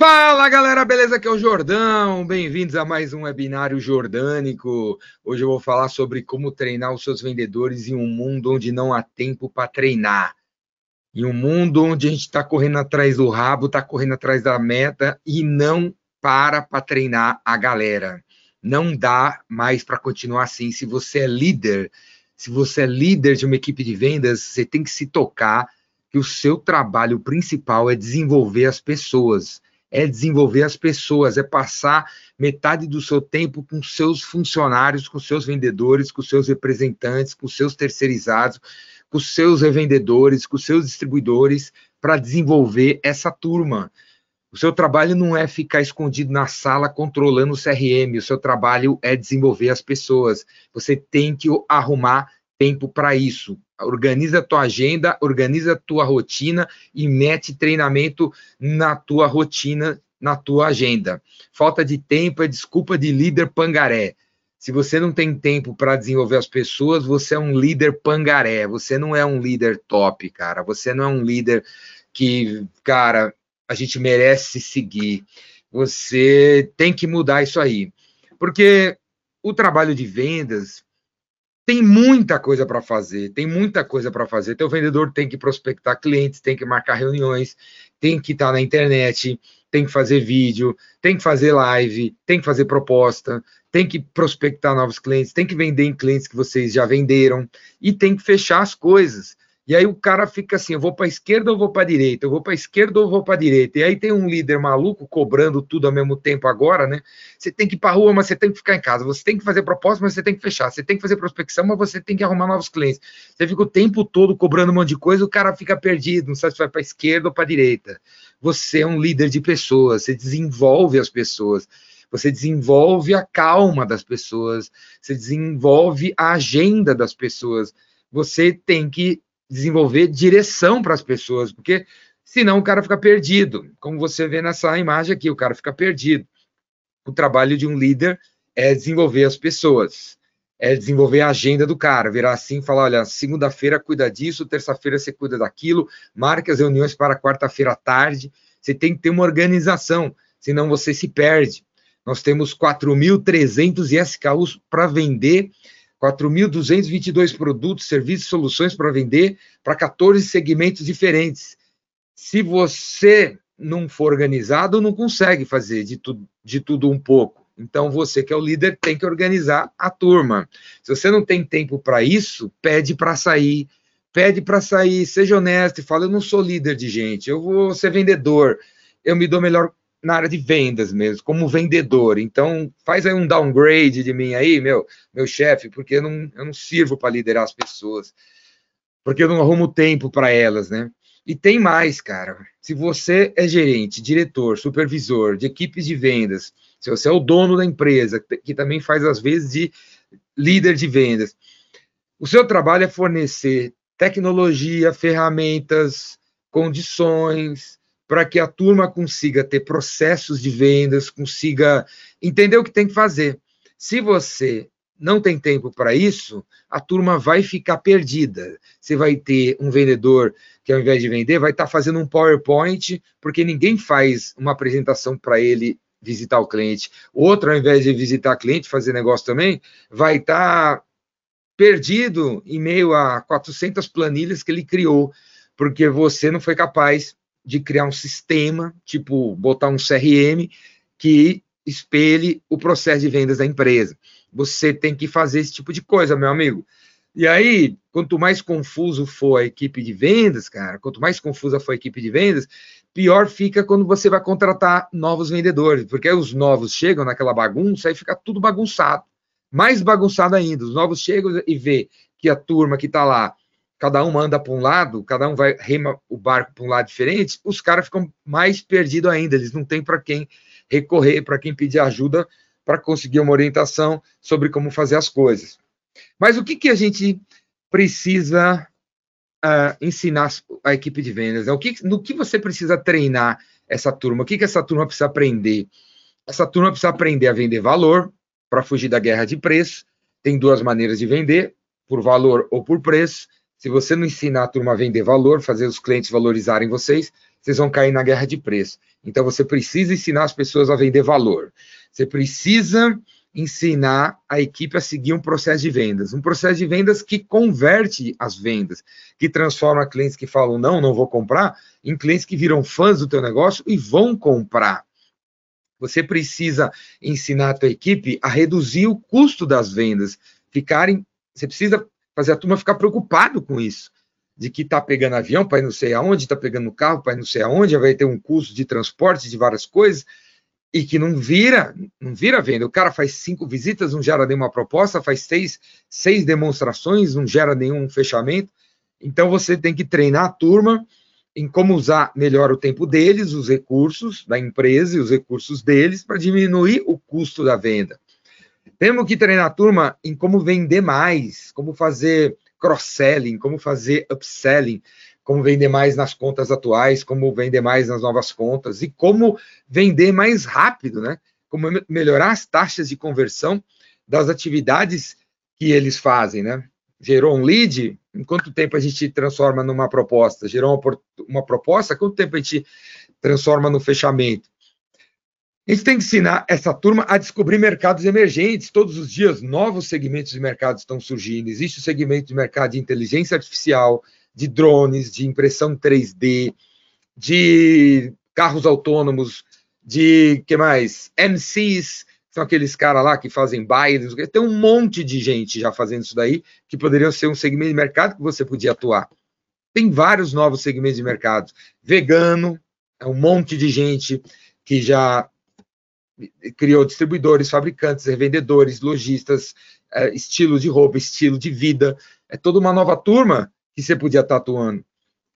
Fala galera, beleza? Aqui é o Jordão. Bem-vindos a mais um webinário jordânico. Hoje eu vou falar sobre como treinar os seus vendedores em um mundo onde não há tempo para treinar. Em um mundo onde a gente está correndo atrás do rabo, está correndo atrás da meta e não para para treinar a galera. Não dá mais para continuar assim. Se você é líder, se você é líder de uma equipe de vendas, você tem que se tocar que o seu trabalho principal é desenvolver as pessoas é desenvolver as pessoas, é passar metade do seu tempo com seus funcionários, com seus vendedores, com seus representantes, com seus terceirizados, com seus revendedores, com seus distribuidores, para desenvolver essa turma. O seu trabalho não é ficar escondido na sala controlando o CRM, o seu trabalho é desenvolver as pessoas. Você tem que arrumar tempo para isso organiza tua agenda, organiza tua rotina e mete treinamento na tua rotina, na tua agenda. Falta de tempo é desculpa de líder pangaré. Se você não tem tempo para desenvolver as pessoas, você é um líder pangaré, você não é um líder top, cara. Você não é um líder que, cara, a gente merece seguir. Você tem que mudar isso aí. Porque o trabalho de vendas, tem muita coisa para fazer, tem muita coisa para fazer. Teu vendedor tem que prospectar clientes, tem que marcar reuniões, tem que estar tá na internet, tem que fazer vídeo, tem que fazer live, tem que fazer proposta, tem que prospectar novos clientes, tem que vender em clientes que vocês já venderam e tem que fechar as coisas. E aí o cara fica assim, eu vou para a esquerda ou vou para a direita? Eu vou para a esquerda ou vou para a direita? E aí tem um líder maluco cobrando tudo ao mesmo tempo agora, né? Você tem que ir para a rua, mas você tem que ficar em casa. Você tem que fazer proposta, mas você tem que fechar. Você tem que fazer prospecção, mas você tem que arrumar novos clientes. Você fica o tempo todo cobrando um monte de coisa, o cara fica perdido, não sabe se vai para a esquerda ou para a direita. Você é um líder de pessoas, você desenvolve as pessoas você desenvolve a calma das pessoas, você desenvolve a agenda das pessoas. Você tem que desenvolver direção para as pessoas, porque senão o cara fica perdido. Como você vê nessa imagem aqui, o cara fica perdido. O trabalho de um líder é desenvolver as pessoas, é desenvolver a agenda do cara, virar assim, falar, olha, segunda-feira cuida disso, terça-feira você cuida daquilo, marque as reuniões para quarta-feira à tarde. Você tem que ter uma organização, senão você se perde. Nós temos 4.300 SKUs para vender 4.222 produtos, serviços e soluções para vender para 14 segmentos diferentes. Se você não for organizado, não consegue fazer de, tu, de tudo um pouco. Então, você que é o líder tem que organizar a turma. Se você não tem tempo para isso, pede para sair. Pede para sair, seja honesto e fala: eu não sou líder de gente, eu vou ser vendedor, eu me dou melhor na área de vendas mesmo, como vendedor. Então, faz aí um downgrade de mim aí, meu, meu chefe, porque eu não, eu não sirvo para liderar as pessoas, porque eu não arrumo tempo para elas, né? E tem mais, cara. Se você é gerente, diretor, supervisor de equipes de vendas, se você é o dono da empresa, que também faz às vezes de líder de vendas, o seu trabalho é fornecer tecnologia, ferramentas, condições, para que a turma consiga ter processos de vendas, consiga entender o que tem que fazer. Se você não tem tempo para isso, a turma vai ficar perdida. Você vai ter um vendedor que, ao invés de vender, vai estar tá fazendo um PowerPoint, porque ninguém faz uma apresentação para ele visitar o cliente. Outro, ao invés de visitar cliente, fazer negócio também, vai estar tá perdido em meio a 400 planilhas que ele criou, porque você não foi capaz de criar um sistema, tipo botar um CRM que espelhe o processo de vendas da empresa. Você tem que fazer esse tipo de coisa, meu amigo. E aí, quanto mais confuso for a equipe de vendas, cara, quanto mais confusa for a equipe de vendas, pior fica quando você vai contratar novos vendedores, porque os novos chegam naquela bagunça e fica tudo bagunçado. Mais bagunçado ainda. Os novos chegam e vê que a turma que está lá cada um anda para um lado, cada um vai rema o barco para um lado diferente, os caras ficam mais perdidos ainda, eles não têm para quem recorrer, para quem pedir ajuda para conseguir uma orientação sobre como fazer as coisas. Mas o que, que a gente precisa uh, ensinar a equipe de vendas? Né? O que, no que você precisa treinar essa turma? O que, que essa turma precisa aprender? Essa turma precisa aprender a vender valor para fugir da guerra de preço. Tem duas maneiras de vender, por valor ou por preço Se você não ensinar a turma a vender valor, fazer os clientes valorizarem vocês, vocês vão cair na guerra de preço. Então você precisa ensinar as pessoas a vender valor. Você precisa ensinar a equipe a seguir um processo de vendas, um processo de vendas que converte as vendas, que transforma clientes que falam não, não vou comprar, em clientes que viram fãs do teu negócio e vão comprar. Você precisa ensinar a tua equipe a reduzir o custo das vendas, ficarem, você precisa fazer a turma ficar preocupado com isso, de que está pegando avião para não sei aonde, está pegando carro para não sei aonde, vai ter um custo de transporte de várias coisas, e que não vira, não vira venda. O cara faz cinco visitas, não gera nenhuma proposta, faz seis, seis demonstrações, não gera nenhum fechamento. Então você tem que treinar a turma em como usar melhor o tempo deles, os recursos da empresa e os recursos deles para diminuir o custo da venda. Temos que treinar a turma em como vender mais, como fazer cross-selling, como fazer upselling, como vender mais nas contas atuais, como vender mais nas novas contas e como vender mais rápido, né? Como melhorar as taxas de conversão das atividades que eles fazem, né? Gerou um lead, em quanto tempo a gente transforma numa proposta? Gerou uma, uma proposta, quanto tempo a gente transforma no fechamento? A gente tem que ensinar essa turma a descobrir mercados emergentes. Todos os dias, novos segmentos de mercado estão surgindo. Existe o segmento de mercado de inteligência artificial, de drones, de impressão 3D, de carros autônomos, de que mais? MCs, são aqueles caras lá que fazem bailes, tem um monte de gente já fazendo isso daí, que poderiam ser um segmento de mercado que você podia atuar. Tem vários novos segmentos de mercado. Vegano, é um monte de gente que já criou distribuidores, fabricantes, revendedores, lojistas, é, estilo de roupa, estilo de vida. É toda uma nova turma que você podia estar atuando.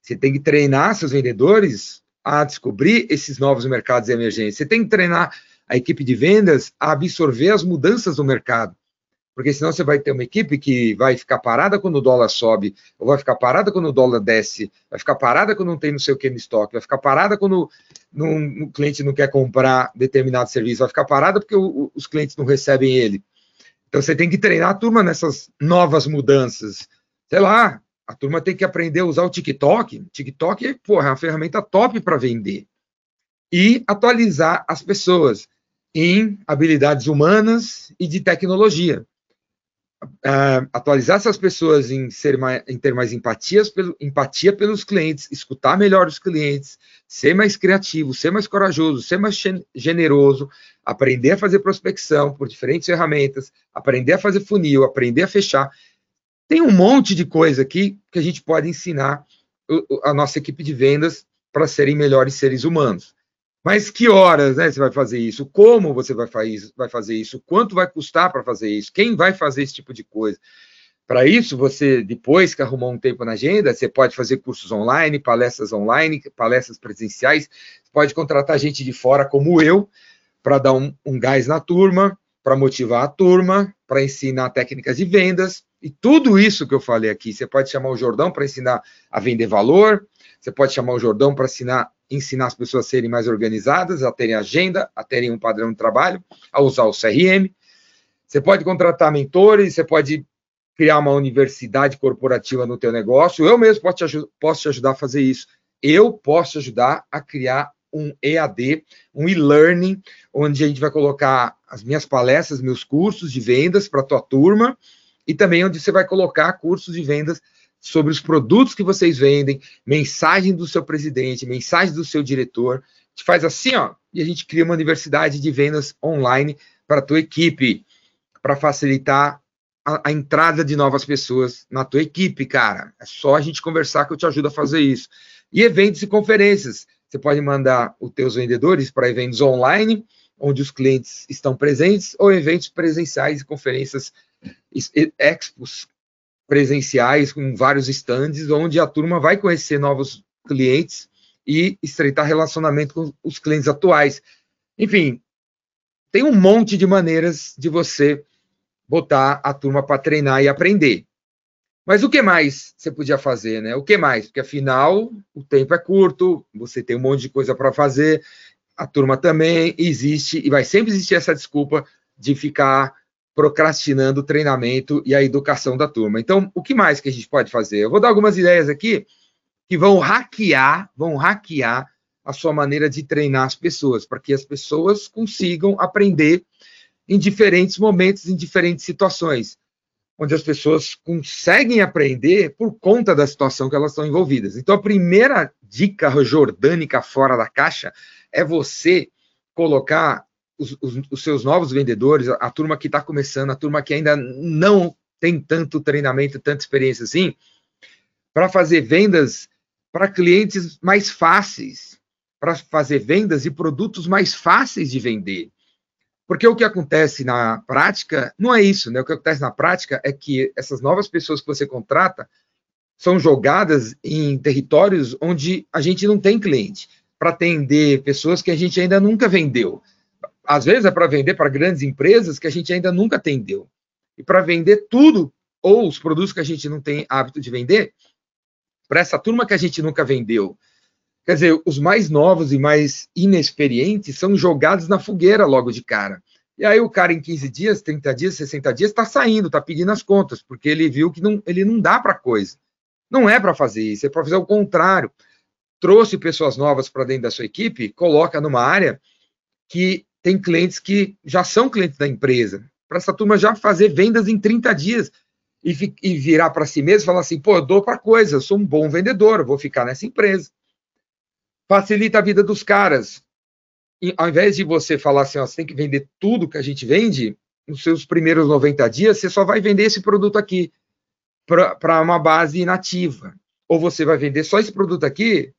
Você tem que treinar seus vendedores a descobrir esses novos mercados emergentes. Você tem que treinar a equipe de vendas a absorver as mudanças do mercado. Porque senão você vai ter uma equipe que vai ficar parada quando o dólar sobe, ou vai ficar parada quando o dólar desce, vai ficar parada quando não tem não sei o que no estoque, vai ficar parada quando o cliente não quer comprar determinado serviço, vai ficar parada porque o, os clientes não recebem ele. Então você tem que treinar a turma nessas novas mudanças. Sei lá, a turma tem que aprender a usar o TikTok. TikTok porra, é uma ferramenta top para vender. E atualizar as pessoas em habilidades humanas e de tecnologia. Uh, atualizar essas pessoas em, ser mais, em ter mais empatias pelo, empatia pelos clientes, escutar melhor os clientes, ser mais criativo, ser mais corajoso, ser mais generoso, aprender a fazer prospecção por diferentes ferramentas, aprender a fazer funil, aprender a fechar. Tem um monte de coisa aqui que a gente pode ensinar a nossa equipe de vendas para serem melhores seres humanos. Mas que horas né, você vai fazer isso? Como você vai fazer isso? Quanto vai custar para fazer isso? Quem vai fazer esse tipo de coisa? Para isso, você, depois que arrumou um tempo na agenda, você pode fazer cursos online, palestras online, palestras presenciais, pode contratar gente de fora como eu, para dar um, um gás na turma, para motivar a turma, para ensinar técnicas de vendas, e tudo isso que eu falei aqui, você pode chamar o Jordão para ensinar a vender valor, você pode chamar o Jordão para ensinar, ensinar as pessoas a serem mais organizadas, a terem agenda, a terem um padrão de trabalho, a usar o CRM. Você pode contratar mentores, você pode criar uma universidade corporativa no teu negócio. Eu mesmo posso te, posso te ajudar a fazer isso. Eu posso te ajudar a criar um EAD, um e-learning, onde a gente vai colocar as minhas palestras, meus cursos de vendas para a tua turma, e também onde você vai colocar cursos de vendas sobre os produtos que vocês vendem, mensagem do seu presidente, mensagem do seu diretor. A gente faz assim, ó, e a gente cria uma universidade de vendas online para a tua equipe, para facilitar a, a, entrada de novas pessoas na tua equipe, cara. É só a gente conversar que eu te ajudo a fazer isso. E eventos e conferências. Você pode mandar os teus vendedores para eventos online, onde os clientes estão presentes, ou eventos presenciais e conferências expos presenciais com vários stands, onde a turma vai conhecer novos clientes e estreitar relacionamento com os clientes atuais. Enfim, tem um monte de maneiras de você botar a turma para treinar e aprender. Mas o que mais você podia fazer, né? O que mais? Porque afinal o tempo é curto, você tem um monte de coisa para fazer, a turma também existe e vai sempre existir essa desculpa de ficar procrastinando o treinamento e a educação da turma. Então, o que mais que a gente pode fazer? Eu vou dar algumas ideias aqui que vão hackear, vão hackear a sua maneira de treinar as pessoas, para que as pessoas consigam aprender em diferentes momentos, em diferentes situações, onde as pessoas conseguem aprender por conta da situação que elas estão envolvidas. Então, a primeira dica jordânica fora da caixa é você colocar os, os, os seus novos vendedores, a, a turma que está começando, a turma que ainda não tem tanto treinamento, tanta experiência assim, para fazer vendas para clientes mais fáceis, para fazer vendas de produtos mais fáceis de vender. Porque o que acontece na prática não é isso, né? O que acontece na prática é que essas novas pessoas que você contrata são jogadas em territórios onde a gente não tem cliente, para atender pessoas que a gente ainda nunca vendeu. Às vezes é para vender para grandes empresas que a gente ainda nunca atendeu. E para vender tudo, ou os produtos que a gente não tem hábito de vender, para essa turma que a gente nunca vendeu. Quer dizer, os mais novos e mais inexperientes são jogados na fogueira logo de cara. E aí o cara em 15 dias, 30 dias, 60 dias está saindo, está pedindo as contas, porque ele viu que não, ele não dá para coisa. Não é para fazer isso, é para fazer o contrário. Trouxe pessoas novas para dentro da sua equipe, coloca numa área que tem clientes que já são clientes da empresa. Para essa turma já fazer vendas em 30 dias e, e virar para si mesmo e falar assim: pô, eu dou para coisa, eu sou um bom vendedor, vou ficar nessa empresa. Facilita a vida dos caras. E, ao invés de você falar assim, ó, você tem que vender tudo que a gente vende, nos seus primeiros 90 dias, você só vai vender esse produto aqui para uma base inativa. Ou você vai vender só esse produto aqui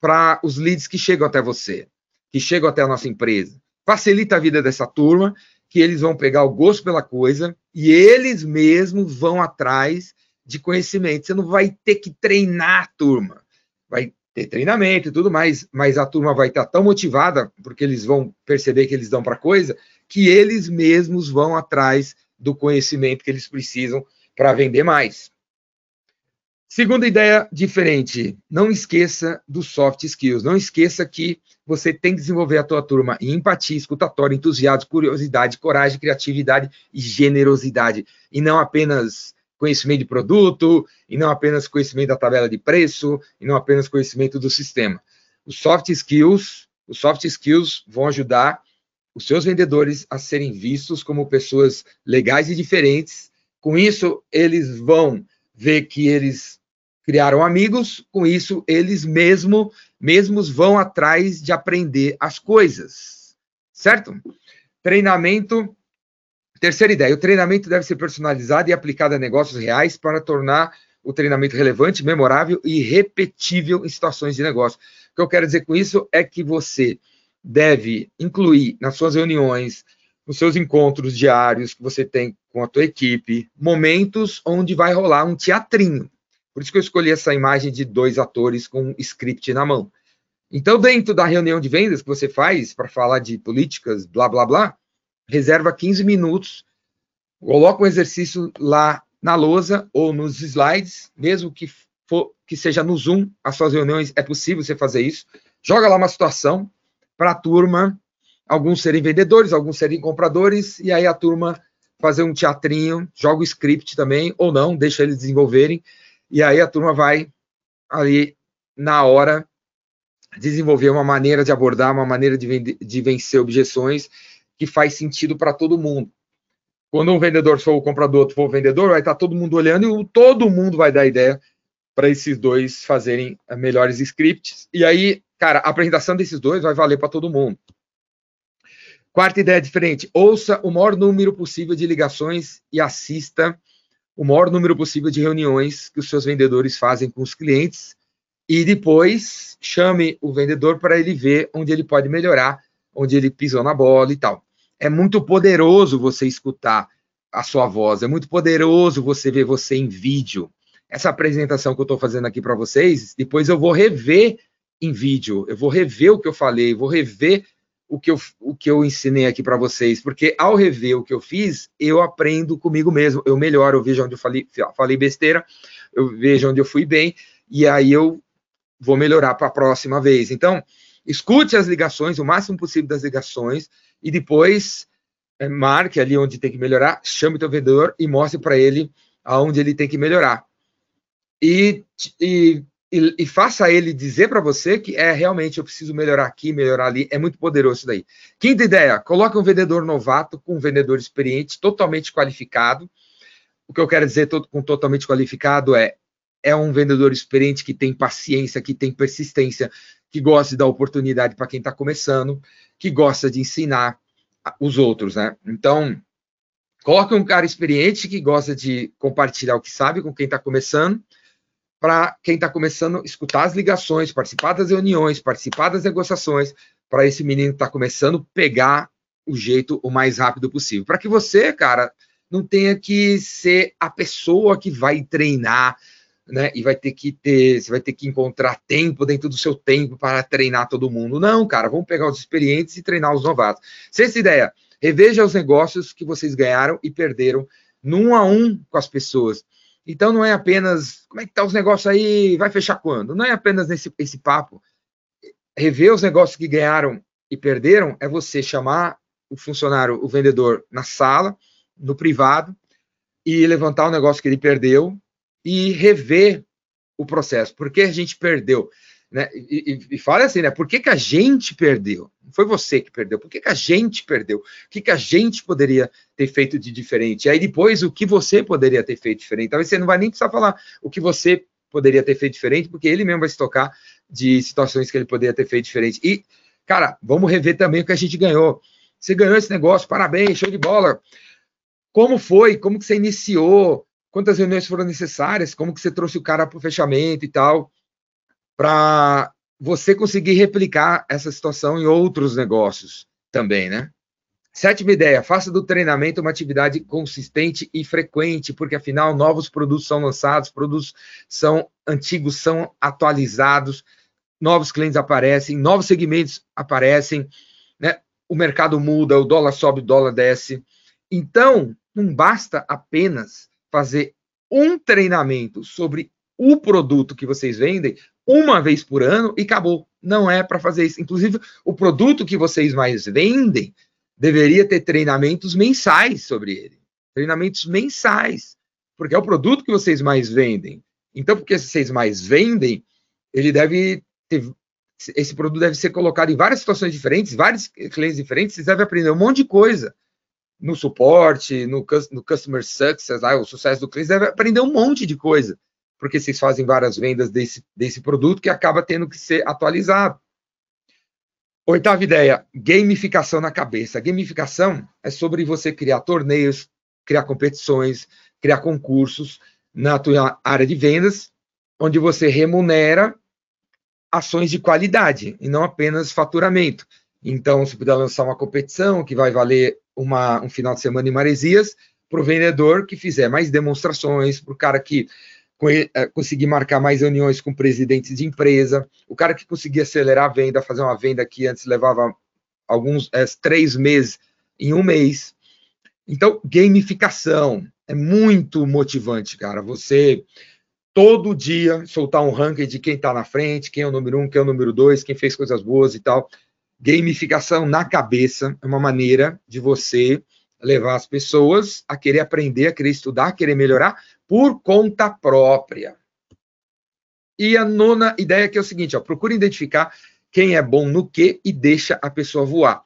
para os leads que chegam até você, que chegam até a nossa empresa. Facilita a vida dessa turma que eles vão pegar o gosto pela coisa e eles mesmos vão atrás de conhecimento. Você não vai ter que treinar a turma. Vai ter treinamento e tudo mais, mas a turma vai estar tão motivada, porque eles vão perceber que eles dão para coisa, que eles mesmos vão atrás do conhecimento que eles precisam para vender mais. Segunda ideia diferente, não esqueça dos soft skills. Não esqueça que você tem que desenvolver a tua turma em empatia, escutatória, entusiasmo, curiosidade, coragem, criatividade e generosidade. E não apenas conhecimento de produto, e não apenas conhecimento da tabela de preço, e não apenas conhecimento do sistema. Os soft skills, os soft skills vão ajudar os seus vendedores a serem vistos como pessoas legais e diferentes. Com isso, eles vão ver que eles criaram amigos, com isso eles mesmo, mesmos vão atrás de aprender as coisas, certo? Treinamento, terceira ideia, o treinamento deve ser personalizado e aplicado a negócios reais para tornar o treinamento relevante, memorável e repetível em situações de negócio. O que eu quero dizer com isso é que você deve incluir nas suas reuniões, nos seus encontros diários que você tem com a tua equipe, momentos onde vai rolar um teatrinho. Por isso que eu escolhi essa imagem de dois atores com script na mão. Então, dentro da reunião de vendas que você faz para falar de políticas, blá, blá, blá, reserva 15 minutos, coloca um exercício lá na lousa ou nos slides, mesmo que, for, que seja no Zoom, as suas reuniões, é possível você fazer isso. Joga lá uma situação para a turma, alguns serem vendedores, alguns serem compradores, e aí a turma fazer um teatrinho, joga o script também, ou não, deixa eles desenvolverem, e aí a turma vai ali na hora desenvolver uma maneira de abordar, uma maneira de, de vencer objeções que faz sentido para todo mundo. Quando um vendedor for o comprador, outro for o vendedor, vai estar tá todo mundo olhando e todo mundo vai dar ideia para esses dois fazerem eh, melhores scripts. E aí, cara, a apresentação desses dois vai valer para todo mundo. Quarta ideia diferente: ouça o maior número possível de ligações e assista o maior número possível de reuniões que os seus vendedores fazem com os clientes e depois chame o vendedor para ele ver onde ele pode melhorar, onde ele pisou na bola e tal. É muito poderoso você escutar a sua voz, é muito poderoso você ver você em vídeo. Essa apresentação que eu estou fazendo aqui para vocês, depois eu vou rever em vídeo, eu vou rever o que eu falei, vou rever o que eu, o que eu ensinei aqui para vocês, porque ao rever o que eu fiz, eu aprendo comigo mesmo, eu melhoro, eu vejo onde eu falei, falei besteira, eu vejo onde eu fui bem, e aí eu vou melhorar para a próxima vez. Então, escute as ligações, o máximo possível das ligações, e depois é, marque ali onde tem que melhorar, chame o teu vendedor e mostre para ele aonde ele tem que melhorar. E, e, e, e faça ele dizer para você que é realmente eu preciso melhorar aqui, melhorar ali. É muito poderoso isso daí. Quinta ideia: coloque um vendedor novato com um vendedor experiente, totalmente qualificado. O que eu quero dizer com totalmente qualificado é é um vendedor experiente que tem paciência, que tem persistência, que gosta de dar oportunidade para quem está começando, que gosta de ensinar os outros, né? Então, coloque um cara experiente que gosta de compartilhar o que sabe com quem está começando, para quem está começando escutar as ligações, participar das reuniões, participar das negociações, para esse menino que está começando pegar o jeito o mais rápido possível. Para que você, cara, não tenha que ser a pessoa que vai treinar, né? E vai ter que ter, você vai ter que encontrar tempo dentro do seu tempo para treinar todo mundo. Não, cara, vamos pegar os experientes e treinar os novatos. Sexta ideia, reveja os negócios que vocês ganharam e perderam num a um com as pessoas. Então não é apenas como é que tá os negócios aí, vai fechar quando? Não é apenas nesse esse papo. Rever os negócios que ganharam e perderam é você chamar o funcionário, o vendedor na sala, no privado e levantar o negócio que ele perdeu e rever o processo. Por que a gente perdeu? Né? E, e, e fala assim, né? Por que, que a gente perdeu? Não foi você que perdeu. Por que, que a gente perdeu? O que, que a gente poderia ter feito de diferente? E aí depois, o que você poderia ter feito diferente? Talvez você não vai nem precisar falar o que você poderia ter feito diferente, porque ele mesmo vai se tocar de situações que ele poderia ter feito diferente. E, cara, vamos rever também o que a gente ganhou. Você ganhou esse negócio, parabéns, show de bola. Como foi? Como que você iniciou? quantas reuniões foram necessárias, como que você trouxe o cara para o fechamento e tal, para você conseguir replicar essa situação em outros negócios também, né? Sétima ideia, faça do treinamento uma atividade consistente e frequente, porque afinal novos produtos são lançados, produtos são antigos, são atualizados, novos clientes aparecem, novos segmentos aparecem, né? O mercado muda, o dólar sobe, o dólar desce. Então, não basta apenas fazer um treinamento sobre o produto que vocês vendem uma vez por ano e acabou. Não é para fazer isso. Inclusive, o produto que vocês mais vendem deveria ter treinamentos mensais sobre ele. Treinamentos mensais. Porque é o produto que vocês mais vendem. Então, porque vocês mais vendem, ele deve ter. Esse produto deve ser colocado em várias situações diferentes, vários clientes diferentes, vocês devem aprender um monte de coisa no suporte, no, no customer success, ah, o sucesso do cliente, deve aprender um monte de coisa, porque vocês fazem várias vendas desse, desse produto que acaba tendo que ser atualizado. Oitava ideia, gamificação na cabeça. Gamificação é sobre você criar torneios, criar competições, criar concursos na tua área de vendas, onde você remunera ações de qualidade e não apenas faturamento. Então, se puder lançar uma competição que vai valer uma, um final de semana em Maresias para o vendedor que fizer mais demonstrações, para o cara que conseguir marcar mais reuniões com presidentes de empresa, o cara que conseguir acelerar a venda, fazer uma venda que antes levava alguns é, três meses em um mês. Então, gamificação é muito motivante, cara. Você todo dia soltar um ranking de quem está na frente, quem é o número um, quem é o número dois, quem fez coisas boas e tal. Gamificação na cabeça é uma maneira de você levar as pessoas a querer aprender, a querer estudar, a querer melhorar por conta própria. E a nona ideia que é o seguinte, ó, procure identificar quem é bom no que e deixa a pessoa voar.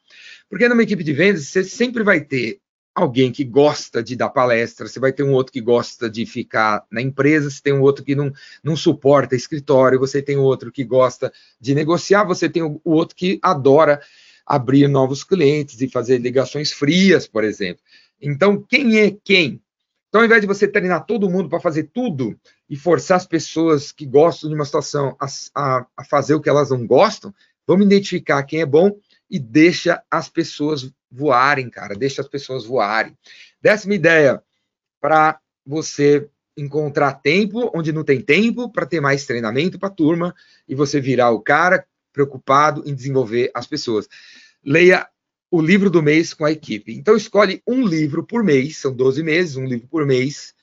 Porque numa equipe de vendas, você sempre vai ter alguém que gosta de dar palestra, você vai ter um outro que gosta de ficar na empresa, você tem um outro que não, não suporta escritório, você tem outro que gosta de negociar, você tem o outro que adora abrir novos clientes e fazer ligações frias, por exemplo. Então, quem é quem? Então, ao invés de você treinar todo mundo para fazer tudo e forçar as pessoas que gostam de uma situação a, a, a fazer o que elas não gostam, vamos identificar quem é bom e deixa as pessoas voarem, cara. Deixa as pessoas voarem. Décima ideia, para você encontrar tempo onde não tem tempo, para ter mais treinamento para a turma e você virar o cara preocupado em desenvolver as pessoas. Leia o livro do mês com a equipe. Então, escolhe um livro por mês, são 12 meses, um livro por mês,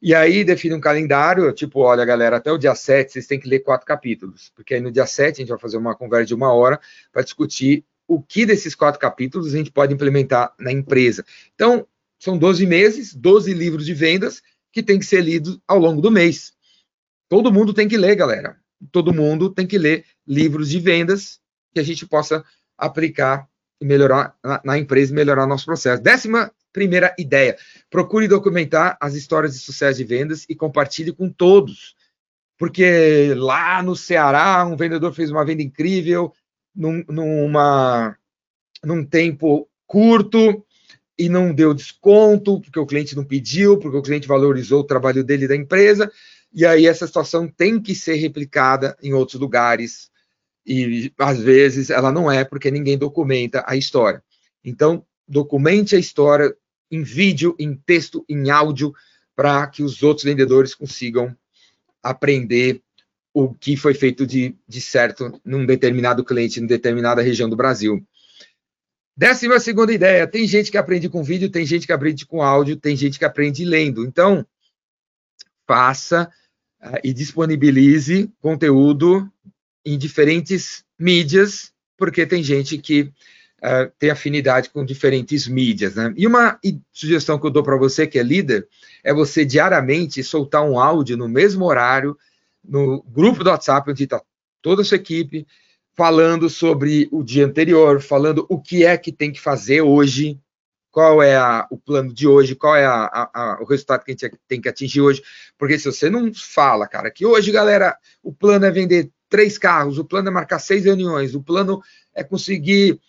e aí define um calendário, tipo, olha, galera, até o dia 7 vocês têm que ler quatro capítulos, porque aí no dia 7 a gente vai fazer uma conversa de uma hora para discutir o que desses quatro capítulos a gente pode implementar na empresa. Então, são 12 meses, 12 livros de vendas que tem que ser lidos ao longo do mês. Todo mundo tem que ler, galera. Todo mundo tem que ler livros de vendas que a gente possa aplicar e melhorar na, na empresa e melhorar nosso processo. Décima primeira ideia: procure documentar as histórias de sucesso de vendas e compartilhe com todos. Porque lá no Ceará, um vendedor fez uma venda incrível, num, numa, num tempo curto, e não deu desconto, porque o cliente não pediu, porque o cliente valorizou o trabalho dele da empresa, e aí essa situação tem que ser replicada em outros lugares, e às vezes ela não é, porque ninguém documenta a história. Então, documente a história em vídeo, em texto, em áudio, para que os outros vendedores consigam aprender o que foi feito de, de certo num determinado cliente, em determinada região do Brasil. Décima segunda ideia: tem gente que aprende com vídeo, tem gente que aprende com áudio, tem gente que aprende lendo. Então, faça uh, e disponibilize conteúdo em diferentes mídias, porque tem gente que uh, tem afinidade com diferentes mídias. Né? E uma sugestão que eu dou para você, que é líder, é você diariamente soltar um áudio no mesmo horário, no grupo do WhatsApp, onde está toda a sua equipe, falando sobre o dia anterior, falando o que é que tem que fazer hoje, qual é a, o plano de hoje, qual é a, a, o resultado que a gente tem que atingir hoje. Porque se você não fala, cara, que hoje, galera, o plano é vender três carros, o plano é marcar seis reuniões, o plano é conseguir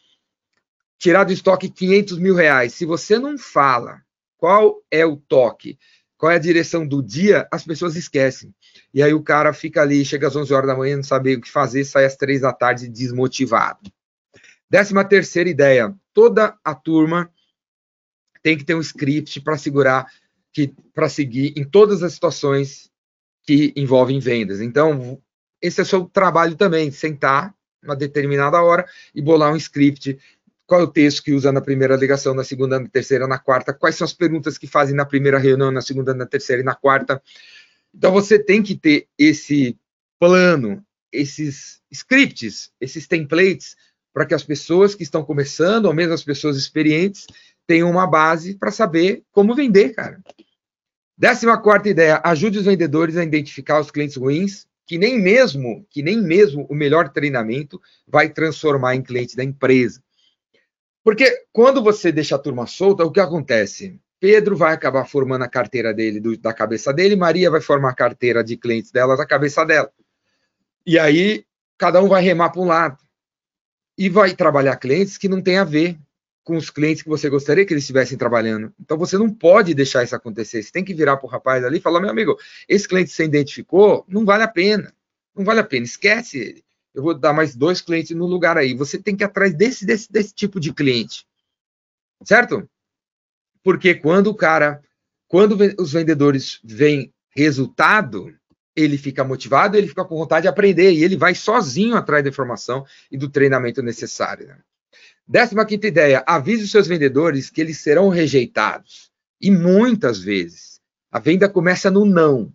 tirar do estoque 500 mil reais. Se você não fala qual é o toque, qual é a direção do dia, as pessoas esquecem. E aí o cara fica ali, chega às 11 horas da manhã, não sabe o que fazer, sai às 3 da tarde desmotivado. Décima terceira ideia, toda a turma tem que ter um script para segurar, para seguir em todas as situações que envolvem vendas. Então, esse é o seu trabalho também, sentar uma determinada hora e bolar um script qual é o texto que usa na primeira ligação, na segunda, na terceira, na quarta, quais são as perguntas que fazem na primeira reunião, na segunda, na terceira e na quarta. Então você tem que ter esse plano, esses scripts, esses templates, para que as pessoas que estão começando, ou mesmo as pessoas experientes, tenham uma base para saber como vender, cara. Décima quarta ideia, ajude os vendedores a identificar os clientes ruins, que nem mesmo, que nem mesmo o melhor treinamento vai transformar em cliente da empresa. Porque quando você deixa a turma solta, o que acontece? Pedro vai acabar formando a carteira dele do, da cabeça dele, Maria vai formar a carteira de clientes dela da cabeça dela. E aí, cada um vai remar para um lado. E vai trabalhar clientes que não tem a ver com os clientes que você gostaria que eles estivessem trabalhando. Então você não pode deixar isso acontecer. Você tem que virar para o rapaz ali e falar: meu amigo, esse cliente você identificou não vale a pena. Não vale a pena, esquece ele eu vou dar mais dois clientes no lugar aí. Você tem que ir atrás desse, desse, desse tipo de cliente. Certo? Porque quando o cara, quando os vendedores veem resultado, ele fica motivado, ele fica com vontade de aprender e ele vai sozinho atrás da informação e do treinamento necessário. Né? Décima quinta ideia: avise os seus vendedores que eles serão rejeitados. E muitas vezes a venda começa no não.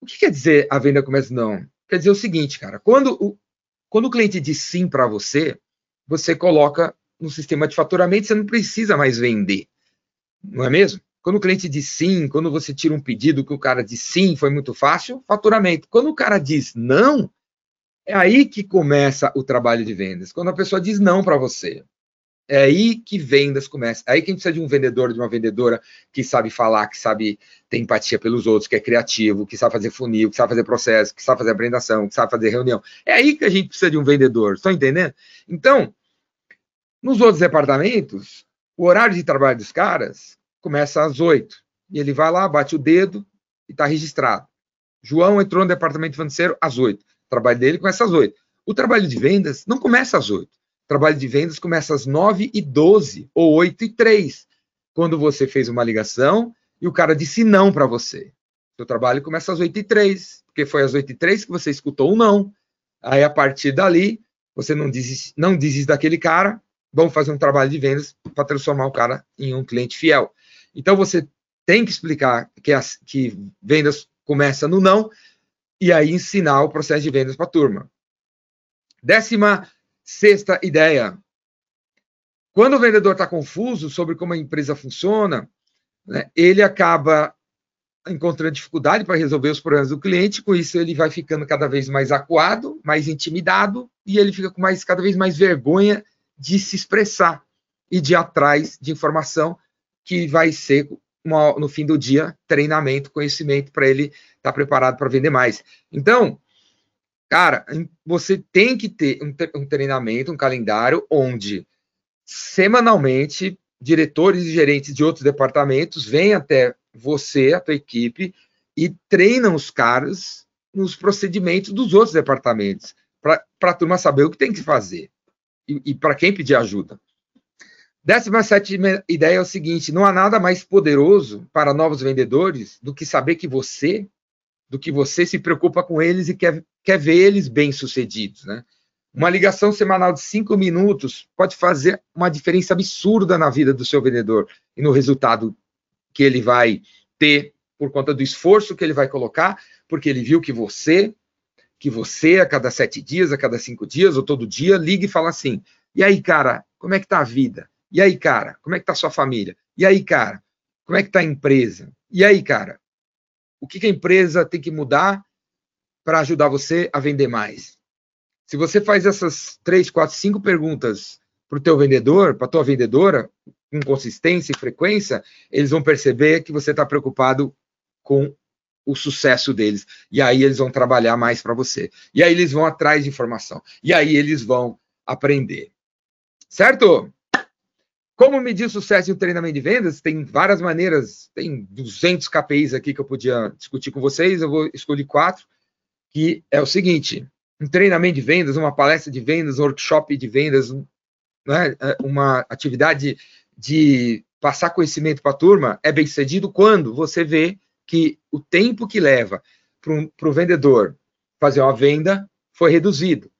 O que quer dizer a venda começa no não? Quer dizer o seguinte, cara, quando o, quando o cliente diz sim para você, você coloca no sistema de faturamento, você não precisa mais vender. Não é mesmo? Quando o cliente diz sim, quando você tira um pedido que o cara diz sim, foi muito fácil, faturamento. Quando o cara diz não, é aí que começa o trabalho de vendas. Quando a pessoa diz não para você. É aí que vendas começam. É aí que a gente precisa de um vendedor, de uma vendedora que sabe falar, que sabe ter empatia pelos outros, que é criativo, que sabe fazer funil, que sabe fazer processo, que sabe fazer apresentação, que sabe fazer reunião. É aí que a gente precisa de um vendedor. Estão entendendo? Então, nos outros departamentos, o horário de trabalho dos caras começa às oito. E ele vai lá, bate o dedo e está registrado. João entrou no departamento financeiro às oito. O trabalho dele começa às oito. O trabalho de vendas não começa às oito trabalho de vendas começa às 9 e 12 ou 8 e 3, quando você fez uma ligação e o cara disse não para você. Seu trabalho começa às 8 e 3, porque foi às 8 e 3 que você escutou um não. Aí, a partir dali, você não desiste, não desiste daquele cara, vamos fazer um trabalho de vendas para transformar o cara em um cliente fiel. Então, você tem que explicar que, as, que vendas começa no não e aí ensinar o processo de vendas para a turma. Décima Sexta ideia: Quando o vendedor está confuso sobre como a empresa funciona, né, ele acaba encontrando dificuldade para resolver os problemas do cliente, com isso ele vai ficando cada vez mais acuado, mais intimidado, e ele fica com mais, cada vez mais vergonha de se expressar e de ir atrás de informação que vai ser, uma, no fim do dia, treinamento, conhecimento para ele estar tá preparado para vender mais. Então, cara, você tem que ter um, um treinamento, um calendário onde semanalmente diretores e gerentes de outros departamentos vêm até você, a tua equipe, e treinam os caras nos procedimentos dos outros departamentos, para a turma saber o que tem que fazer e, e para quem pedir ajuda. Décima sétima ideia é o seguinte: não há nada mais poderoso para novos vendedores do que saber que você, do que você se preocupa com eles e quer, quer ver eles bem-sucedidos. Né? Uma ligação semanal de cinco minutos pode fazer uma diferença absurda na vida do seu vendedor e no resultado que ele vai ter por conta do esforço que ele vai colocar, porque ele viu que você, que você a cada sete dias, a cada cinco dias ou todo dia liga e fala assim: e aí, cara, como é que tá a vida? E aí, cara, como é que tá a sua família? E aí, cara, como é que tá a empresa? E aí, cara, o que, que a empresa tem que mudar para ajudar você a vender mais? Se você faz essas três, quatro, cinco perguntas para o teu vendedor, para a tua vendedora, com consistência e frequência, eles vão perceber que você está preocupado com o sucesso deles. E aí eles vão trabalhar mais para você. E aí eles vão atrás de informação. E aí eles vão aprender. Certo? Como medir sucesso em um treinamento de vendas? Tem várias maneiras, tem 200 KPIs aqui que eu podia discutir com vocês, eu vou escolher quatro, que é o seguinte, um treinamento de vendas, uma palestra de vendas, um workshop de vendas, né, uma atividade de passar conhecimento para a turma é bem sucedido quando você vê que o tempo que leva para o vendedor fazer uma venda foi reduzido.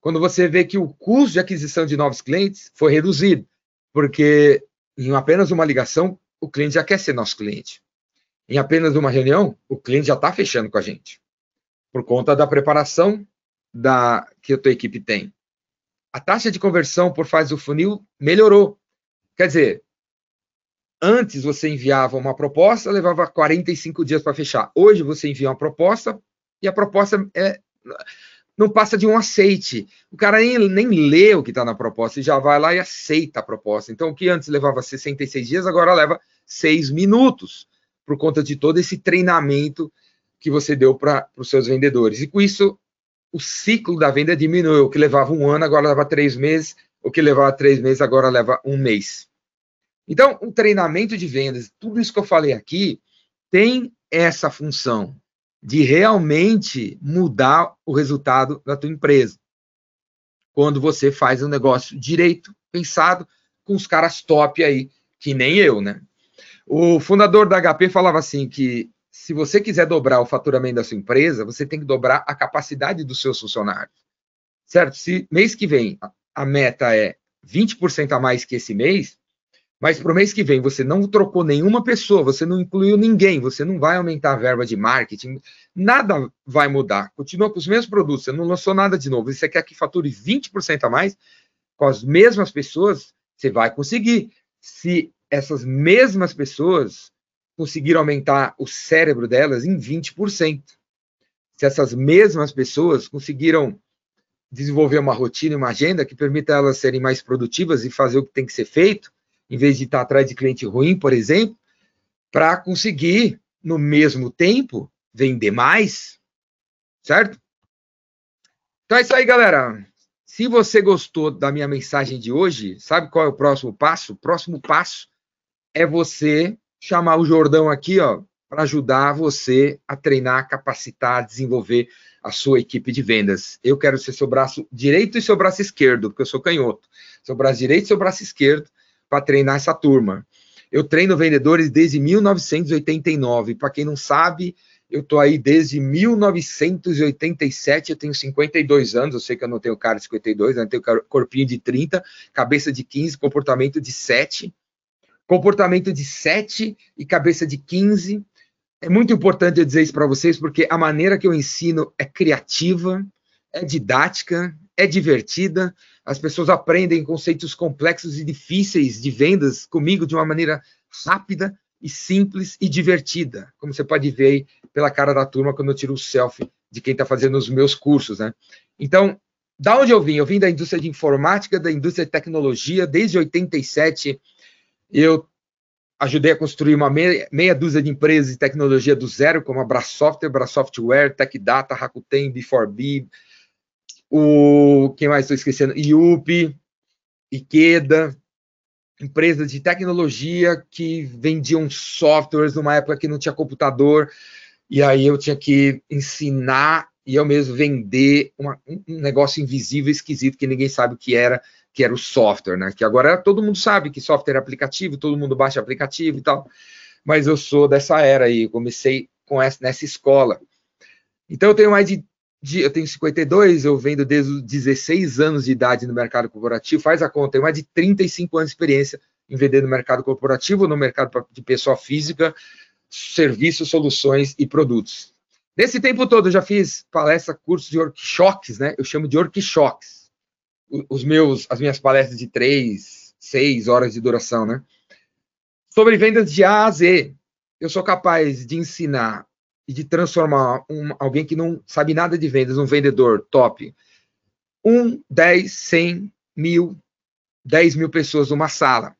Quando você vê que o custo de aquisição de novos clientes foi reduzido, porque em apenas uma ligação o cliente já quer ser nosso cliente. Em apenas uma reunião, o cliente já está fechando com a gente, por conta da preparação da, que a tua equipe tem. A taxa de conversão por fase do funil melhorou, Quer dizer, antes você enviava uma proposta, levava 45 dias para fechar. Hoje você envia uma proposta e a proposta é, não passa de um aceite. O cara nem, nem lê o que está na proposta e já vai lá e aceita a proposta. Então, o que antes levava 66 dias, agora leva 6 minutos, por conta de todo esse treinamento que você deu para os seus vendedores. E com isso, o ciclo da venda diminuiu. O que levava um ano, agora leva três meses o que levava três meses agora leva um mês. Então, o treinamento de vendas, tudo isso que eu falei aqui, tem essa função de realmente mudar o resultado da tua empresa. Quando você faz um negócio direito, pensado, com os caras top aí, que nem eu, né? O fundador da HP falava assim que se você quiser dobrar o faturamento da sua empresa, você tem que dobrar a capacidade dos seus funcionários. Certo? Se mês que vem a meta é 20% a mais que esse mês, mas para o mês que vem você não trocou nenhuma pessoa, você não incluiu ninguém, você não vai aumentar a verba de marketing, nada vai mudar. Continua com os mesmos produtos, você não lançou nada de novo. E você quer que fature 20% a mais com as mesmas pessoas, você vai conseguir. Se essas mesmas pessoas conseguiram aumentar o cérebro delas em 20%. Se essas mesmas pessoas conseguiram desenvolver uma rotina uma agenda que permita elas serem mais produtivas e fazer o que tem que ser feito, em vez de estar atrás de cliente ruim, por exemplo, para conseguir, no mesmo tempo, vender mais, certo? Então é isso aí, galera. Se você gostou da minha mensagem de hoje, sabe qual é o próximo passo? O próximo passo é você chamar o Jordão aqui, ó, para ajudar você a treinar, capacitar, desenvolver a sua equipe de vendas. Eu quero ser seu braço direito e seu braço esquerdo, porque eu sou canhoto. Seu braço direito e seu braço esquerdo para treinar essa turma. Eu treino vendedores desde 1989. Para quem não sabe, eu estou aí desde 1987. Eu tenho 52 anos. Eu sei que eu não tenho cara de 52, eu tenho corpinho de 30, cabeça de 15, comportamento de 7. Comportamento de 7 e cabeça de 15 é muito importante eu dizer isso para vocês, porque a maneira que eu ensino é criativa, é didática, é divertida. as pessoas aprendem conceitos complexos e difíceis de vendas comigo de uma maneira rápida e simples e divertida, como você pode ver aí pela cara da turma quando eu tiro o selfie de quem está fazendo os meus cursos, né? Então, da onde eu vim? Eu vim da indústria de informática, da indústria de tecnologia, desde 87 eu ajudei a construir uma meia, meia dúzia de empresas de tecnologia do zero, como a Brasoftware, Brasoftware, TechData, Rakuten, B4B, o quem mais estou esquecendo? IUP, Ikeda, empresas de tecnologia que vendiam softwares numa época que não tinha computador, e aí eu tinha que ensinar e eu mesmo vender uma, um negócio invisível, esquisito, que ninguém sabe o que era, que era o software, né? Que agora todo mundo sabe que software é aplicativo, todo mundo baixa aplicativo e tal. Mas eu sou dessa era aí, comecei com essa, nessa escola. Então eu tenho mais de, de, eu tenho 52, eu vendo desde os 16 anos de idade no mercado corporativo, faz a conta, tenho mais de 35 anos de experiência em vender no mercado corporativo, no mercado de pessoa física, serviços, soluções e produtos. Nesse tempo todo, eu já fiz palestra, cursos de workshops, né? Eu chamo de workshops. Os meus, as minhas palestras de três, seis horas de duração, né? Sobre vendas de A a Z. Eu sou capaz de ensinar e de transformar um, alguém que não sabe nada de vendas, um vendedor top. Um, dez, cem, mil, dez mil pessoas numa sala.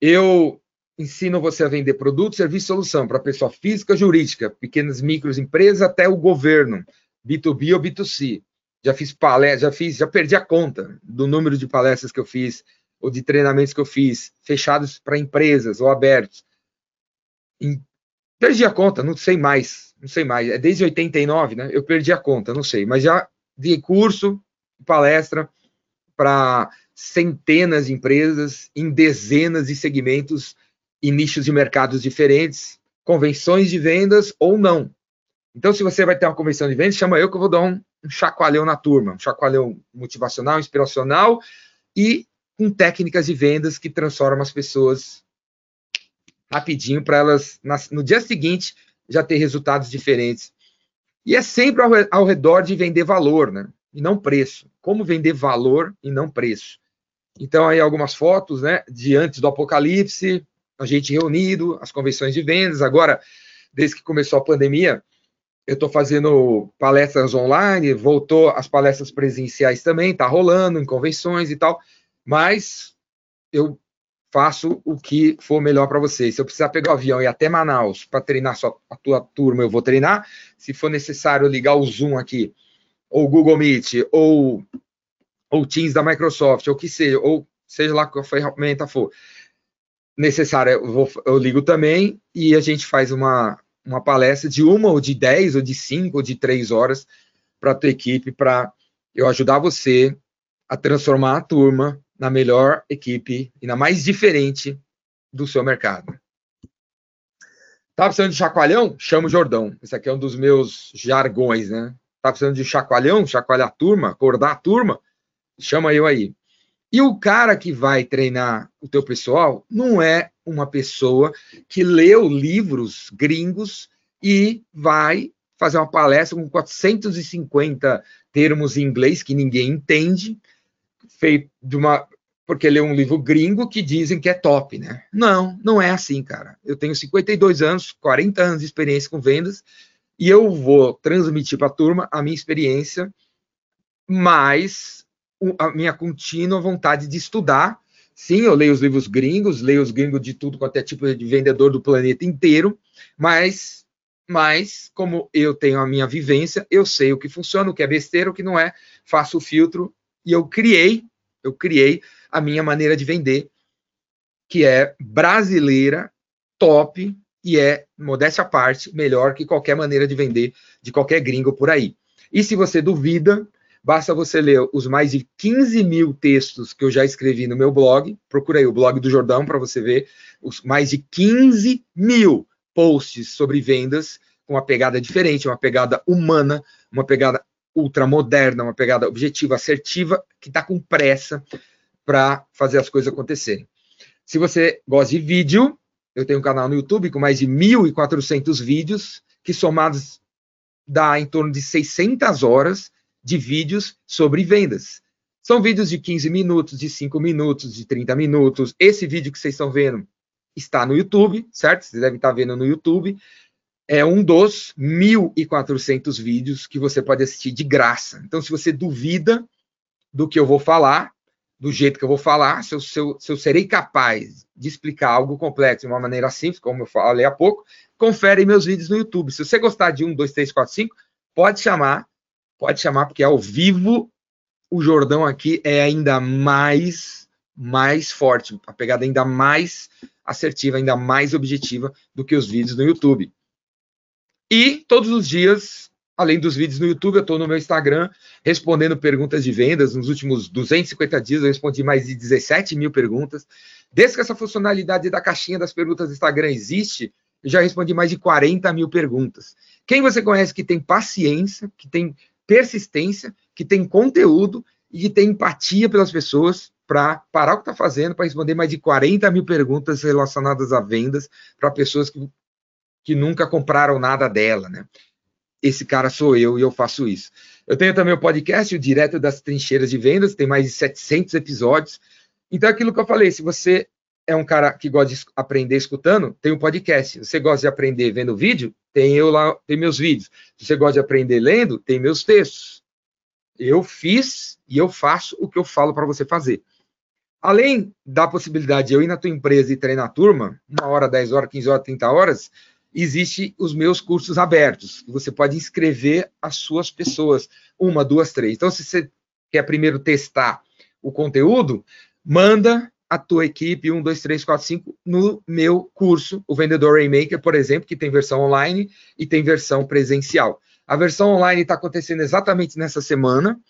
Eu ensino você a vender produto, serviço e solução para pessoa física, jurídica, pequenas microempresas até o governo, B2B ou B2C. Já fiz palestras, já fiz, já perdi a conta do número de palestras que eu fiz ou de treinamentos que eu fiz, fechados para empresas ou abertos. Perdi a conta, não sei mais, não sei mais. É desde 89, né? Eu perdi a conta, não sei, mas já dei curso, palestra para centenas de empresas em dezenas de segmentos e nichos de mercados diferentes, convenções de vendas ou não. Então, se você vai ter uma convenção de vendas, chama eu que eu vou dar um, um chacoalhão na turma, um chacoalhão motivacional, inspiracional e com técnicas de vendas que transformam as pessoas rapidinho para elas, no dia seguinte, já ter resultados diferentes. E é sempre ao, redor de vender valor, né? E não preço. Como vender valor e não preço. Então, aí algumas fotos, né? De antes do apocalipse, a gente reunido, as convenções de vendas. Agora, desde que começou a pandemia, eu estou fazendo palestras online, voltou as palestras presenciais também, está rolando em convenções e tal, mas eu faço o que for melhor para vocês. Se eu precisar pegar o avião e ir até Manaus para treinar sua, a tua turma, eu vou treinar. Se for necessário ligar o Zoom aqui, ou Google Meet, ou o Teams da Microsoft, ou o que seja, ou seja lá qual ferramenta for, necessária, eu, vou, eu ligo também e a gente faz uma, uma palestra de uma ou de dez ou de cinco ou de três horas para a tua equipe, para eu ajudar você a transformar a turma na melhor equipe e na mais diferente do seu mercado. Tá precisando de chacoalhão? Chama o Jordão. Esse aqui é um dos meus jargões, né? Tá precisando de chacoalhão? Chacoalhar a turma? Acordar a turma? Chama eu aí. E o cara que vai treinar o teu pessoal não é uma pessoa que leu livros gringos e vai fazer uma palestra com 450 termos em inglês que ninguém entende, feito de uma porque leu um livro gringo que dizem que é top, né? Não, não é assim, cara. Eu tenho 52 anos, 40 anos de experiência com vendas e eu vou transmitir para a turma a minha experiência, mas a minha contínua vontade de estudar. Sim, eu leio os livros gringos, leio os gringos de tudo quanto é tipo de vendedor do planeta inteiro, mas, mas como eu tenho a minha vivência, eu sei o que funciona, o que é besteira, o que não é, faço o filtro e eu criei, eu criei a minha maneira de vender, que é brasileira, top e é, modéstia à parte, melhor que qualquer maneira de vender de qualquer gringo por aí. E se você duvida, Basta você ler os mais de 15 mil textos que eu já escrevi no meu blog. Procura aí o blog do Jordão para você ver os mais de 15 mil posts sobre vendas com uma pegada diferente, uma pegada humana, uma pegada ultramoderna, uma pegada objetiva, assertiva, que está com pressa para fazer as coisas acontecerem. Se você gosta de vídeo, eu tenho um canal no YouTube com mais de 1.400 vídeos, que somados dá em torno de 600 horas de vídeos sobre vendas. São vídeos de 15 minutos, de 5 minutos, de 30 minutos. Esse vídeo que vocês estão vendo está no YouTube, certo? Vocês devem estar vendo no YouTube. É um dos 1.400 vídeos que você pode assistir de graça. Então, se você duvida do que eu vou falar, do jeito que eu vou falar, se eu, se eu, se eu serei capaz de explicar algo complexo de uma maneira simples, como eu falei há pouco, confere meus vídeos no YouTube. Se você gostar de um, dois, três, quatro, cinco, pode chamar, pode chamar, porque ao vivo o Jordão aqui é ainda mais, mais forte, a pegada ainda mais assertiva, ainda mais objetiva do que os vídeos no YouTube. E todos os dias, além dos vídeos no YouTube, eu estou no meu Instagram respondendo perguntas de vendas. Nos últimos 250 dias, eu respondi mais de 17 mil perguntas. Desde que essa funcionalidade da caixinha das perguntas do Instagram existe, eu já respondi mais de 40 mil perguntas. Quem você conhece que tem paciência, que tem persistência, que tem conteúdo e que tem empatia pelas pessoas para parar o que está fazendo, para responder mais de 40 mil perguntas relacionadas a vendas para pessoas que, que nunca compraram nada dela, né? Esse cara sou eu e eu faço isso. Eu tenho também o podcast, o Direto das Trincheiras de Vendas, tem mais de 700 episódios. Então, aquilo que eu falei, se você é um cara que gosta de aprender escutando, tem um podcast. Se você gosta de aprender vendo vídeo, tem eu lá, tem meus vídeos. Se você gosta de aprender lendo, tem meus textos. Eu fiz e eu faço o que eu falo para você fazer. Além da possibilidade de eu ir na tua empresa e treinar a turma, uma hora, 10 horas, 15 horas, 30 horas, existe os meus cursos abertos. Você pode inscrever as suas pessoas, uma, duas, três. Então, se você quer primeiro testar o conteúdo, manda a tua equipe, um, dois, três, quatro, cinco, no meu curso, o Vendedor Rainmaker, por exemplo, que tem versão online e tem versão presencial. A versão online está acontecendo exatamente nessa semana,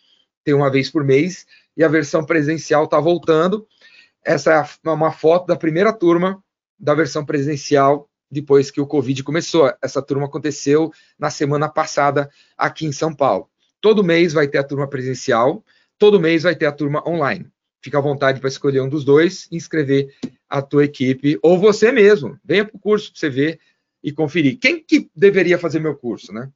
tem uma vez por mês, e a versão presencial está voltando. Essa é uma foto da primeira turma da versão presencial depois que o Covid começou. Essa turma aconteceu na semana passada aqui em São Paulo. Todo mês vai ter a turma presencial, todo mês vai ter a turma online fica à vontade para escolher um dos dois, inscrever a tua equipe, ou você mesmo. Venha para o curso para você ver e conferir. Quem que deveria fazer meu curso, né?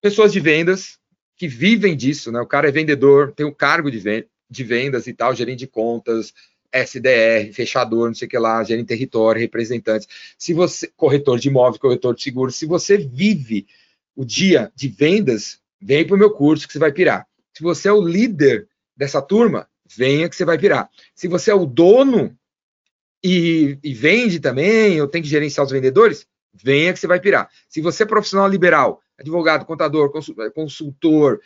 Pessoas de vendas que vivem disso, né? O cara é vendedor, tem o cargo de vendas e tal, gerente de contas, SDR, fechador, não sei o que lá, gerente de território, representante. Se você, corretor de imóvel, corretor de seguro, se você vive o dia de vendas, vem para o meu curso que você vai pirar. Se você é o líder dessa turma, venha que você vai virar. Se você é o dono e, e vende também, ou tem que gerenciar os vendedores, venha que você vai pirar. Se você é profissional liberal, advogado, contador, consultor,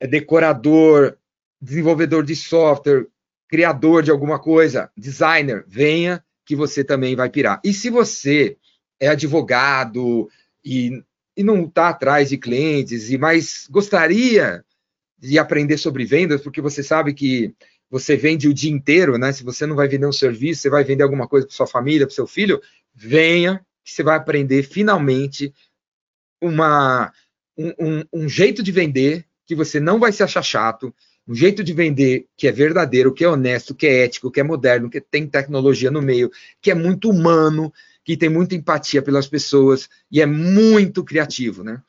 é decorador, desenvolvedor de software, criador de alguma coisa, designer, venha que você também vai pirar. E se você é advogado e, e não está atrás de clientes, e mais gostaria de aprender sobre vendas, porque você sabe que você vende o dia inteiro, né? Se você não vai vender um serviço, você vai vender alguma coisa para sua família, para seu filho, venha que você vai aprender finalmente uma, um, um, um jeito de vender que você não vai se achar chato, um jeito de vender que é verdadeiro, que é honesto, que é ético, que é moderno, que tem tecnologia no meio, que é muito humano, que tem muita empatia pelas pessoas e é muito criativo, né?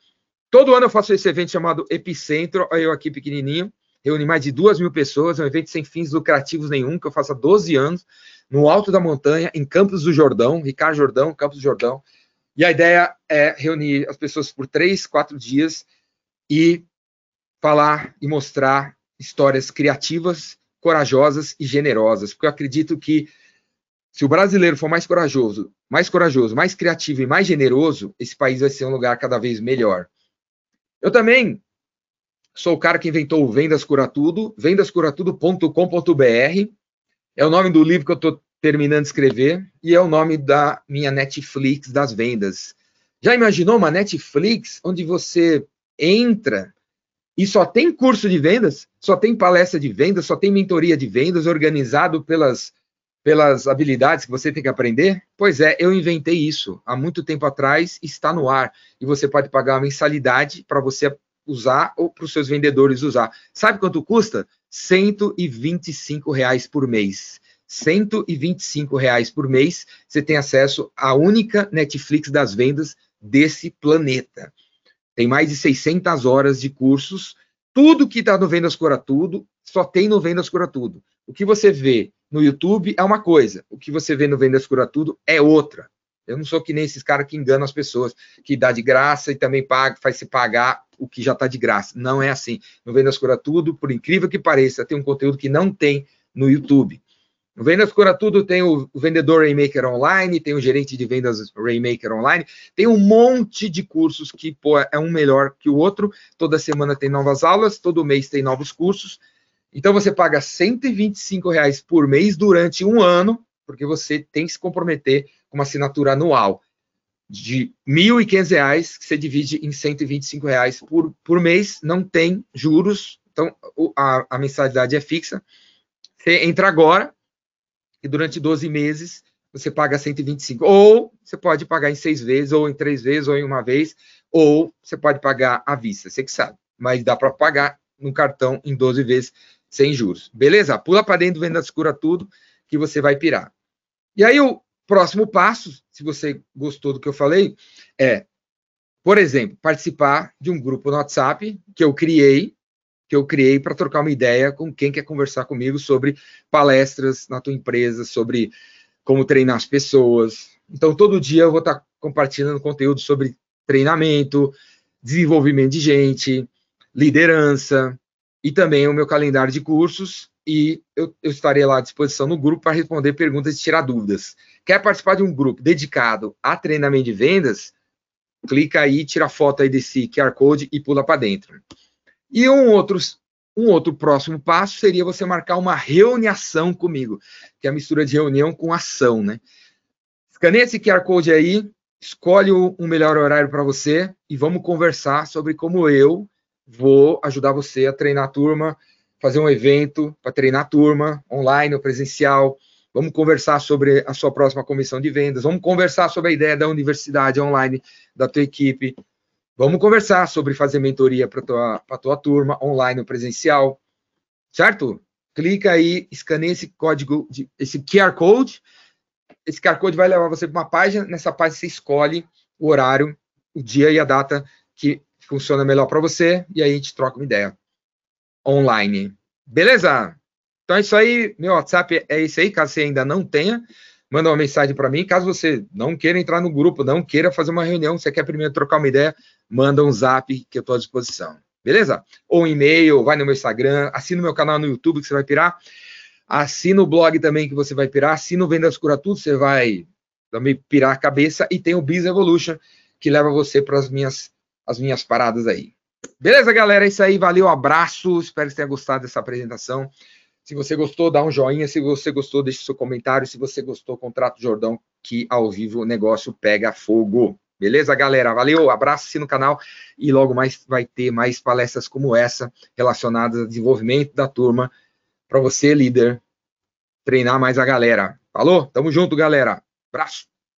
Todo ano eu faço esse evento chamado Epicentro, eu aqui pequenininho, reúne mais de duas mil pessoas, é um evento sem fins lucrativos nenhum, que eu faço há 12 anos, no alto da montanha, em Campos do Jordão, Ricardo Jordão, Campos do Jordão. E a ideia é reunir as pessoas por três, quatro dias e falar e mostrar histórias criativas, corajosas e generosas, porque eu acredito que se o brasileiro for mais corajoso, mais corajoso, mais criativo e mais generoso, esse país vai ser um lugar cada vez melhor. Eu também sou o cara que inventou o Vendas Cura Tudo, vendascuratudo.com.br. É o nome do livro que eu estou terminando de escrever e é o nome da minha Netflix das vendas. Já imaginou uma Netflix onde você entra e só tem curso de vendas, só tem palestra de vendas, só tem mentoria de vendas organizado pelas pelas habilidades que você tem que aprender? Pois é, eu inventei isso há muito tempo atrás, está no ar. E você pode pagar uma mensalidade para você usar ou para os seus vendedores usar. Sabe quanto custa? 125 reais por mês. 125 reais por mês, você tem acesso à única Netflix das vendas desse planeta. Tem mais de 600 horas de cursos Tudo que está no Vendas Cura Tudo, só tem no Vendas Cura Tudo. O que você vê no YouTube é uma coisa, o que você vê no Vendas Cura Tudo é outra. Eu não sou que nem esses caras que enganam as pessoas, que dá de graça e também paga, faz se pagar o que já está de graça. Não é assim. No Vendas Cura Tudo, por incrível que pareça, tem um conteúdo que não tem no YouTube. No Vendas Cura Tudo tem o vendedor Rainmaker Online, tem o gerente de vendas Rainmaker Online, tem um monte de cursos que pô, é um melhor que o outro. Toda semana tem novas aulas, todo mês tem novos cursos. Então você paga 125 reais por mês durante um ano, porque você tem que se comprometer com uma assinatura anual de R$ 1.500, que você divide em 125 reais por, por mês, não tem juros, então a, a mensalidade é fixa. Você entra agora, e durante 12 meses você paga 125. Ou você pode pagar em seis vezes, ou em três vezes, ou em uma vez, ou você pode pagar à vista, você que sabe. Mas dá para pagar no cartão em 12 vezes sem juros. Beleza? Pula para dentro, venda escura tudo, que você vai pirar. E aí o próximo passo, se você gostou do que eu falei, é, por exemplo, participar de um grupo no WhatsApp que eu criei, que eu criei para trocar uma ideia com quem quer conversar comigo sobre palestras na tua empresa, sobre como treinar as pessoas. Então, todo dia eu vou estar tá compartilhando conteúdo sobre treinamento, desenvolvimento de gente, liderança, e também o meu calendário de cursos e eu, eu, estarei lá à disposição no grupo para responder perguntas e tirar dúvidas. Quer participar de um grupo dedicado a treinamento de vendas? Clica aí, tira a foto aí desse QR Code e pula para dentro. E um outro, um outro próximo passo seria você marcar uma reunião comigo, que é a mistura de reunião com ação, né? Escaneia esse QR Code aí, escolhe o um melhor horário para você e vamos conversar sobre como eu vou ajudar você a treinar a turma, fazer um evento para treinar a turma, online ou presencial. Vamos conversar sobre a sua próxima comissão de vendas. Vamos conversar sobre a ideia da universidade online da tua equipe. Vamos conversar sobre fazer mentoria para tua, a tua turma, online ou presencial. Certo? Clica aí, escaneia esse código, de, esse QR Code. Esse QR Code vai levar você para uma página. Nessa página você escolhe o horário, o dia e a data que funciona melhor para você, e aí a gente troca uma ideia online. Beleza? Então é isso aí, meu WhatsApp é esse aí, caso você ainda não tenha, manda uma mensagem para mim. Caso você não queira entrar no grupo, não queira fazer uma reunião, você quer primeiro trocar uma ideia, manda um zap que eu estou à disposição. Beleza? Ou um e-mail, vai no meu Instagram, assina o meu canal no YouTube que você vai pirar. Assina o blog também que você vai pirar. Assina o Vendas Cura Tudo, você vai também pirar a cabeça. E tem o Biz Evolution, que leva você para as minhas as minhas paradas aí. Beleza, galera? É isso aí. Valeu, abraço. Espero que tenha gostado dessa apresentação. Se você gostou, dá um joinha. Se você gostou, deixe seu comentário. Se você gostou, contrato Jordão, que ao vivo o negócio pega fogo. Beleza, galera? Valeu, abraço no canal e logo mais vai ter mais palestras como essa relacionadas ao desenvolvimento da turma para você, líder, treinar mais a galera. Falou? Tamo junto, galera. Abraço.